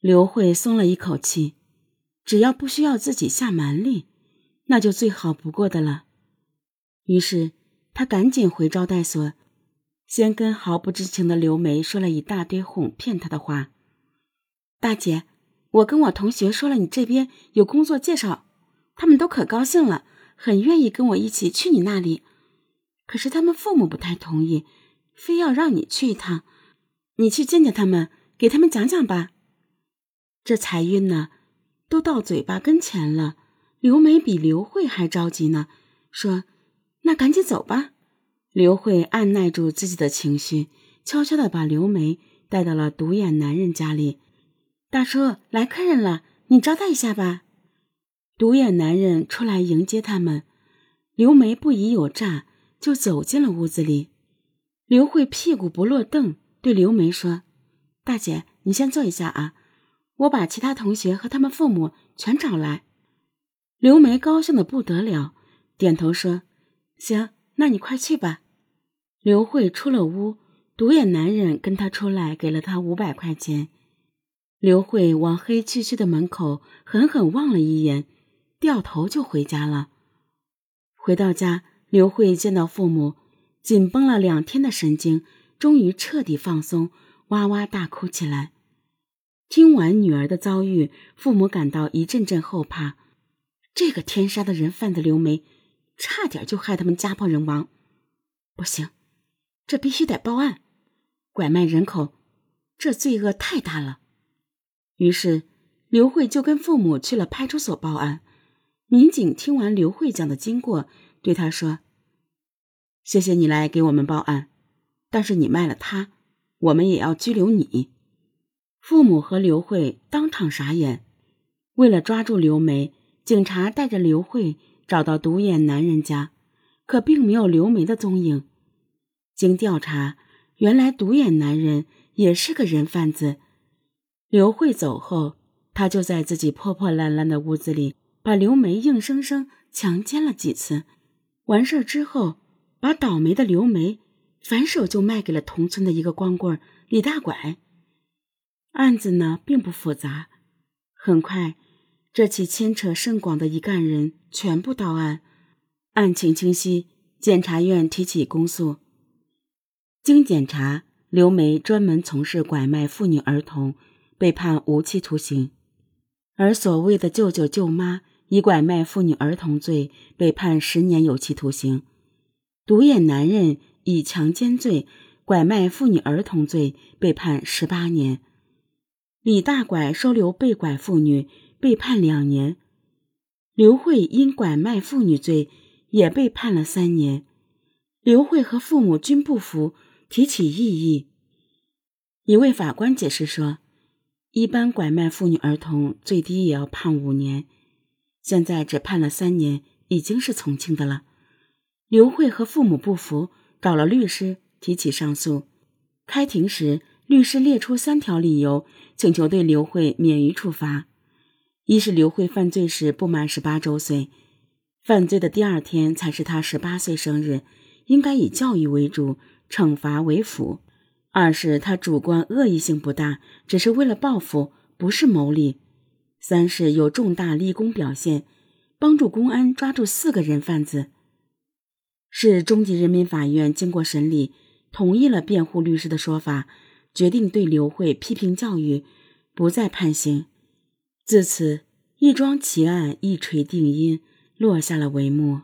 刘慧松了一口气，只要不需要自己下蛮力，那就最好不过的了。于是他赶紧回招待所，先跟毫不知情的刘梅说了一大堆哄骗她的话。大姐，我跟我同学说了你这边有工作介绍，他们都可高兴了，很愿意跟我一起去你那里。可是他们父母不太同意，非要让你去一趟，你去见见他们，给他们讲讲吧。这财运呢，都到嘴巴跟前了。刘梅比刘慧还着急呢，说：“那赶紧走吧。”刘慧按耐住自己的情绪，悄悄的把刘梅带到了独眼男人家里。大叔，来客人了，你招待一下吧。独眼男人出来迎接他们。刘梅不疑有诈。就走进了屋子里，刘慧屁股不落凳，对刘梅说：“大姐，你先坐一下啊，我把其他同学和他们父母全找来。”刘梅高兴的不得了，点头说：“行，那你快去吧。”刘慧出了屋，独眼男人跟她出来，给了她五百块钱。刘慧往黑黢黢的门口狠狠望了一眼，掉头就回家了。回到家。刘慧见到父母，紧绷了两天的神经终于彻底放松，哇哇大哭起来。听完女儿的遭遇，父母感到一阵阵后怕。这个天杀的人贩子刘梅，差点就害他们家破人亡。不行，这必须得报案！拐卖人口，这罪恶太大了。于是，刘慧就跟父母去了派出所报案。民警听完刘慧讲的经过。对他说：“谢谢你来给我们报案，但是你卖了他，我们也要拘留你。”父母和刘慧当场傻眼。为了抓住刘梅，警察带着刘慧找到独眼男人家，可并没有刘梅的踪影。经调查，原来独眼男人也是个人贩子。刘慧走后，他就在自己破破烂烂的屋子里，把刘梅硬生生强奸了几次。完事儿之后，把倒霉的刘梅反手就卖给了同村的一个光棍李大拐。案子呢并不复杂，很快，这起牵扯甚广的一干人全部到案，案情清晰，检察院提起公诉。经检查，刘梅专门从事拐卖妇女儿童，被判无期徒刑；而所谓的舅舅舅妈。以拐卖妇女儿童罪被判十年有期徒刑，独眼男人以强奸罪、拐卖妇女儿童罪被判十八年，李大拐收留被拐妇女被判两年，刘慧因拐卖妇女罪也被判了三年，刘慧和父母均不服，提起异议。一位法官解释说，一般拐卖妇女儿童最低也要判五年。现在只判了三年，已经是从轻的了。刘慧和父母不服，找了律师提起上诉。开庭时，律师列出三条理由，请求对刘慧免于处罚：一是刘慧犯罪时不满十八周岁，犯罪的第二天才是他十八岁生日，应该以教育为主，惩罚为辅；二是他主观恶意性不大，只是为了报复，不是谋利。三是有重大立功表现，帮助公安抓住四个人贩子。市中级人民法院经过审理，同意了辩护律师的说法，决定对刘慧批评教育，不再判刑。自此，一桩奇案一锤定音，落下了帷幕。